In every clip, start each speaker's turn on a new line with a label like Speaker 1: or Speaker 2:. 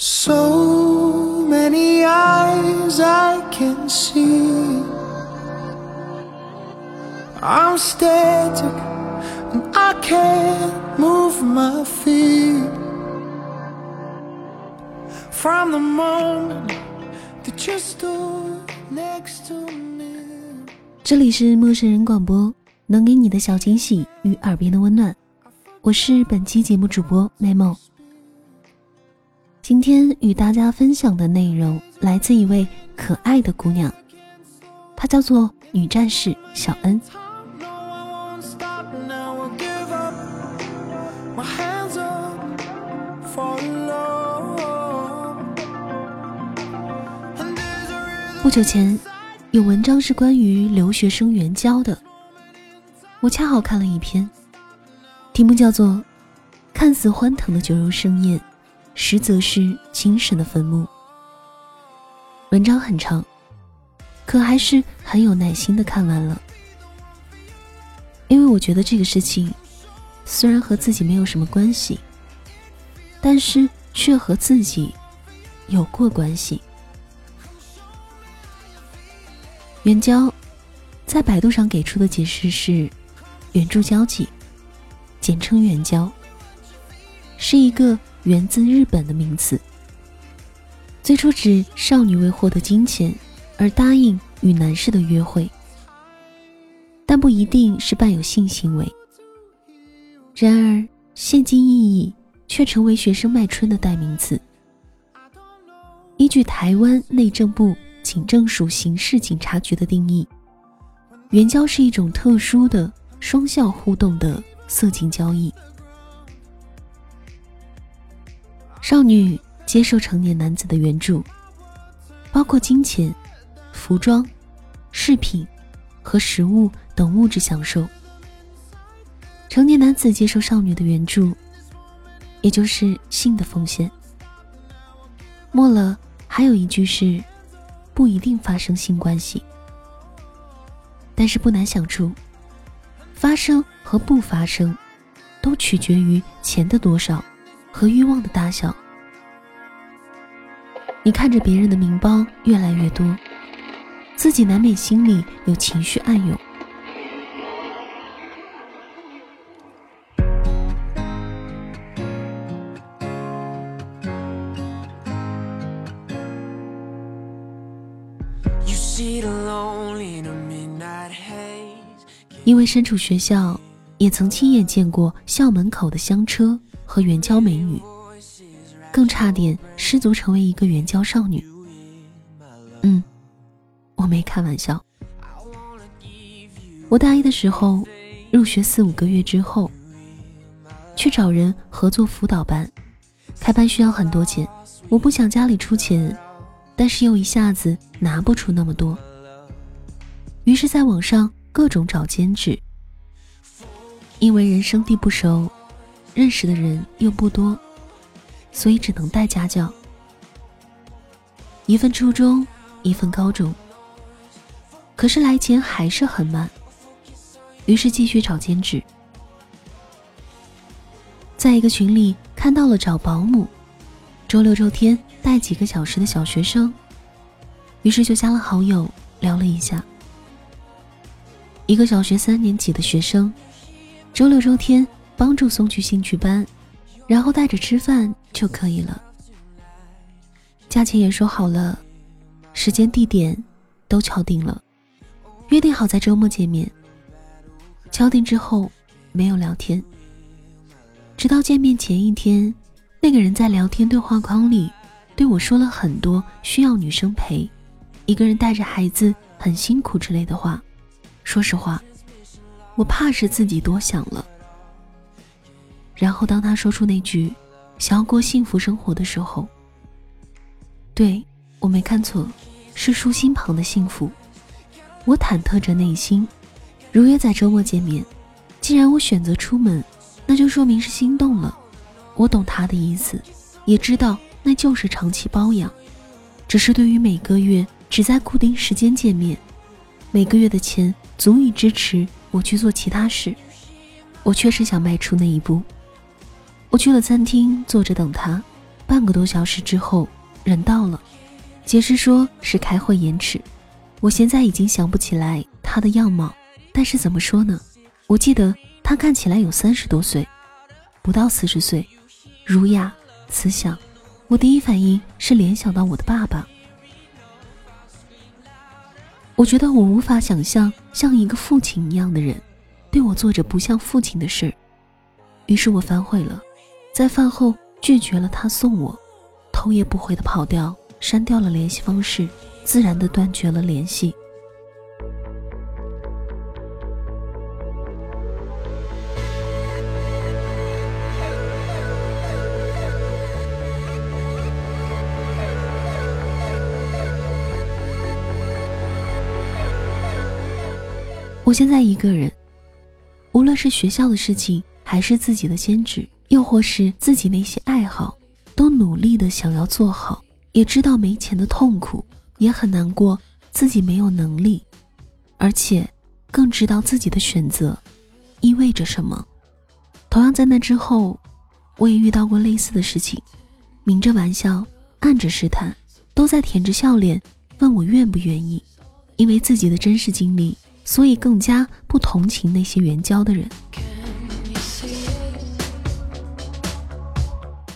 Speaker 1: So many eyes I can see. I'm static and I can't move my feet. From the moment that you stood next to me.
Speaker 2: 这里是陌生人广播，能给你的小惊喜与耳边的温暖。我是本期节目主播 Memo。 今天与大家分享的内容来自一位可爱的姑娘，她叫做女战士小恩。不久前，有文章是关于留学生援交的，我恰好看了一篇，题目叫做《看似欢腾的酒肉盛宴，实则是精神的坟墓》。文章很长，可还是很有耐心的看完了，因为我觉得这个事情虽然和自己没有什么关系，但是却和自己有过关系。援交，在百度上给出的解释是援助交际，简称援交，是一个源自日本的名词。最初指少女为获得金钱而答应与男士的约会，但不一定是伴有性行为。然而，现今意义却成为学生卖春的代名词。依据台湾内政部警政署刑事警察局的定义，援交是一种特殊的双向互动的色情交易。少女接受成年男子的援助，包括金钱、服装、饰品和食物等物质享受。成年男子接受少女的援助，也就是性的奉献。末了还有一句是，不一定发生性关系，但是不难想出，发生和不发生，都取决于钱的多少和欲望的大小。你看着别人的名包越来越多，自己难免心里有情绪暗涌。因为身处学校，也曾亲眼见过校门口的香车和援交美女，更差点失足成为一个援交少女。嗯，我没开玩笑。我大一的时候，入学四五个月之后，去找人合作辅导班，开班需要很多钱，我不想家里出钱，但是又一下子拿不出那么多，于是在网上各种找兼职。因为人生地不熟，认识的人又不多，所以只能带家教。一份初中，一份高中。可是来钱还是很慢，于是继续找兼职。在一个群里看到了找保姆，周六周天带几个小时的小学生，于是就加了好友聊了一下。一个小学三年级的学生，周六周天帮助送去兴趣班，然后带着吃饭就可以了。价钱也说好了，时间地点都敲定了，约定好在周末见面。敲定之后没有聊天，直到见面前一天，那个人在聊天对话框里对我说了很多需要女生陪，一个人带着孩子很辛苦之类的话。说实话，我怕是自己多想了。然后当他说出那句“想要过幸福生活”的时候，对我没看错，是竖心旁的幸福。我忐忑着内心，如约在周末见面。既然我选择出门，那就说明是心动了。我懂他的意思，也知道那就是长期包养。只是对于每个月只在固定时间见面，每个月的钱足以支持我去做其他事，我确实想迈出那一步。我去了餐厅，坐着等他，半个多小时之后，人到了，解释说是开会延迟。我现在已经想不起来他的样貌，但是怎么说呢？我记得他看起来有三十多岁，不到四十岁，儒雅慈祥。我第一反应是联想到我的爸爸。我觉得我无法想象像一个父亲一样的人，对我做着不像父亲的事儿。于是我反悔了，在饭后拒绝了他送我，头也不回的跑掉，删掉了联系方式。自然的断绝了联系。我现在一个人，无论是学校的事情，还是自己的兼职，又或是自己那些爱好，都努力的想要做好，也知道没钱的痛苦。也很难过，自己没有能力，而且更知道自己的选择意味着什么。同样在那之后，我也遇到过类似的事情，明着玩笑，暗着试探，都在舔着笑脸问我愿不愿意。因为自己的真实经历，所以更加不同情那些援交的人。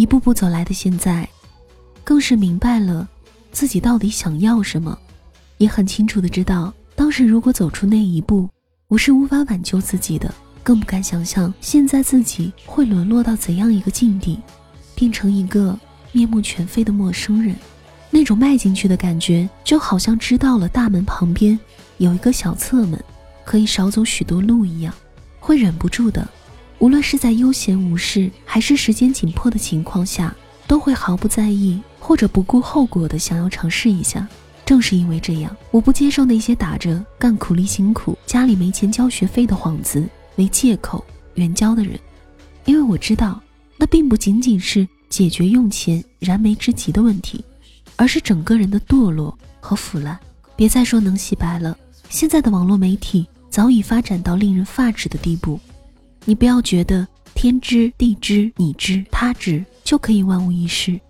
Speaker 2: 一步步走来的现在，更是明白了。自己到底想要什么，也很清楚的知道，当时如果走出那一步，我是无法挽救自己的，更不敢想象现在自己会沦落到怎样一个境地，变成一个面目全非的陌生人。那种迈进去的感觉，就好像知道了大门旁边有一个小侧门，可以少走许多路一样，会忍不住的，无论是在悠闲无事，还是时间紧迫的情况下，都会毫不在意。或者不顾后果的想要尝试一下，正是因为这样，我不接受那些打着干苦力辛苦、家里没钱交学费的幌子为借口援交的人，因为我知道，那并不仅仅是解决用钱燃眉之急的问题，而是整个人的堕落和腐烂。别再说能洗白了，现在的网络媒体早已发展到令人发指的地步，你不要觉得天知地知你知他知就可以万无一失。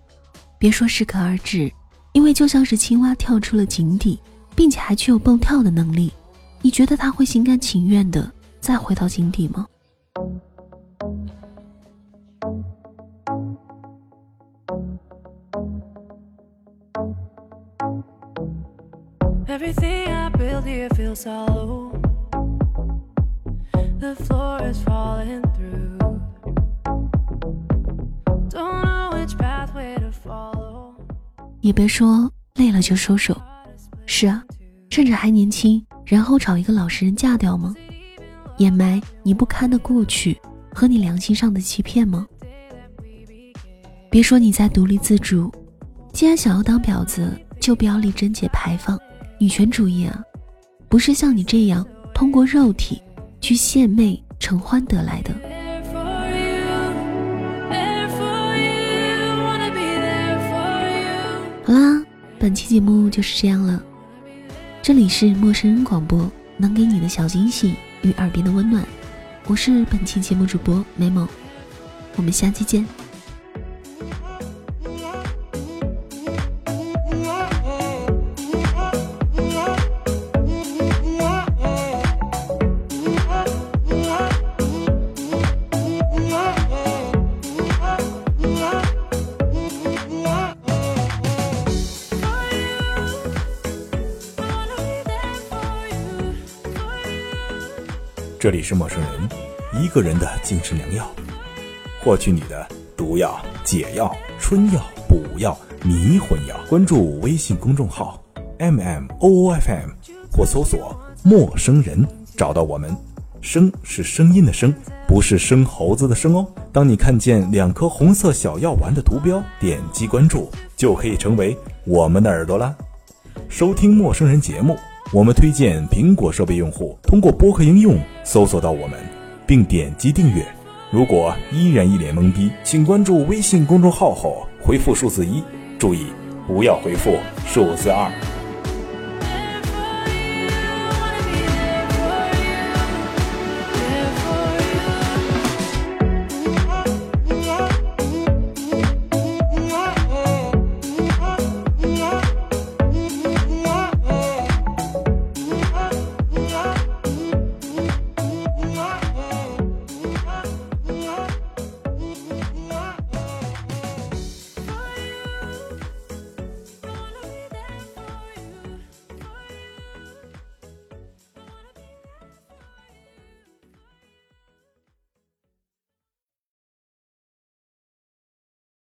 Speaker 2: 别说适可而止，因为就像是青蛙跳出了井底，并且还具有蹦跳的能力，你觉得他会心甘情愿的再回到井底吗？也别说累了就收手，是啊，趁着还年轻，然后找一个老实人嫁掉吗？掩埋你不堪的过去和你良心上的欺骗吗？别说你在独立自主，既然想要当婊子，就不要立贞节牌坊，女权主义啊，不是像你这样通过肉体去献媚承欢得来的。好啦，本期节目就是这样了。这里是陌生人广播，能给你的小惊喜与耳边的温暖。我是本期节目主播美梦，我们下期见。
Speaker 3: 这里是陌生人，一个人的精神良药，获取你的毒药、解药、春药、补药、迷魂药。关注微信公众号 m m o o f m 或搜索“陌生人”，找到我们。声是声音的声，不是生猴子的生哦。当你看见两颗红色小药丸的图标，点击关注，就可以成为我们的耳朵啦。收听陌生人节目。我们推荐苹果设备用户通过播客应用搜索到我们，并点击订阅。如果依然一脸懵逼，请关注微信公众号后回复数字一，注意不要回复数字二。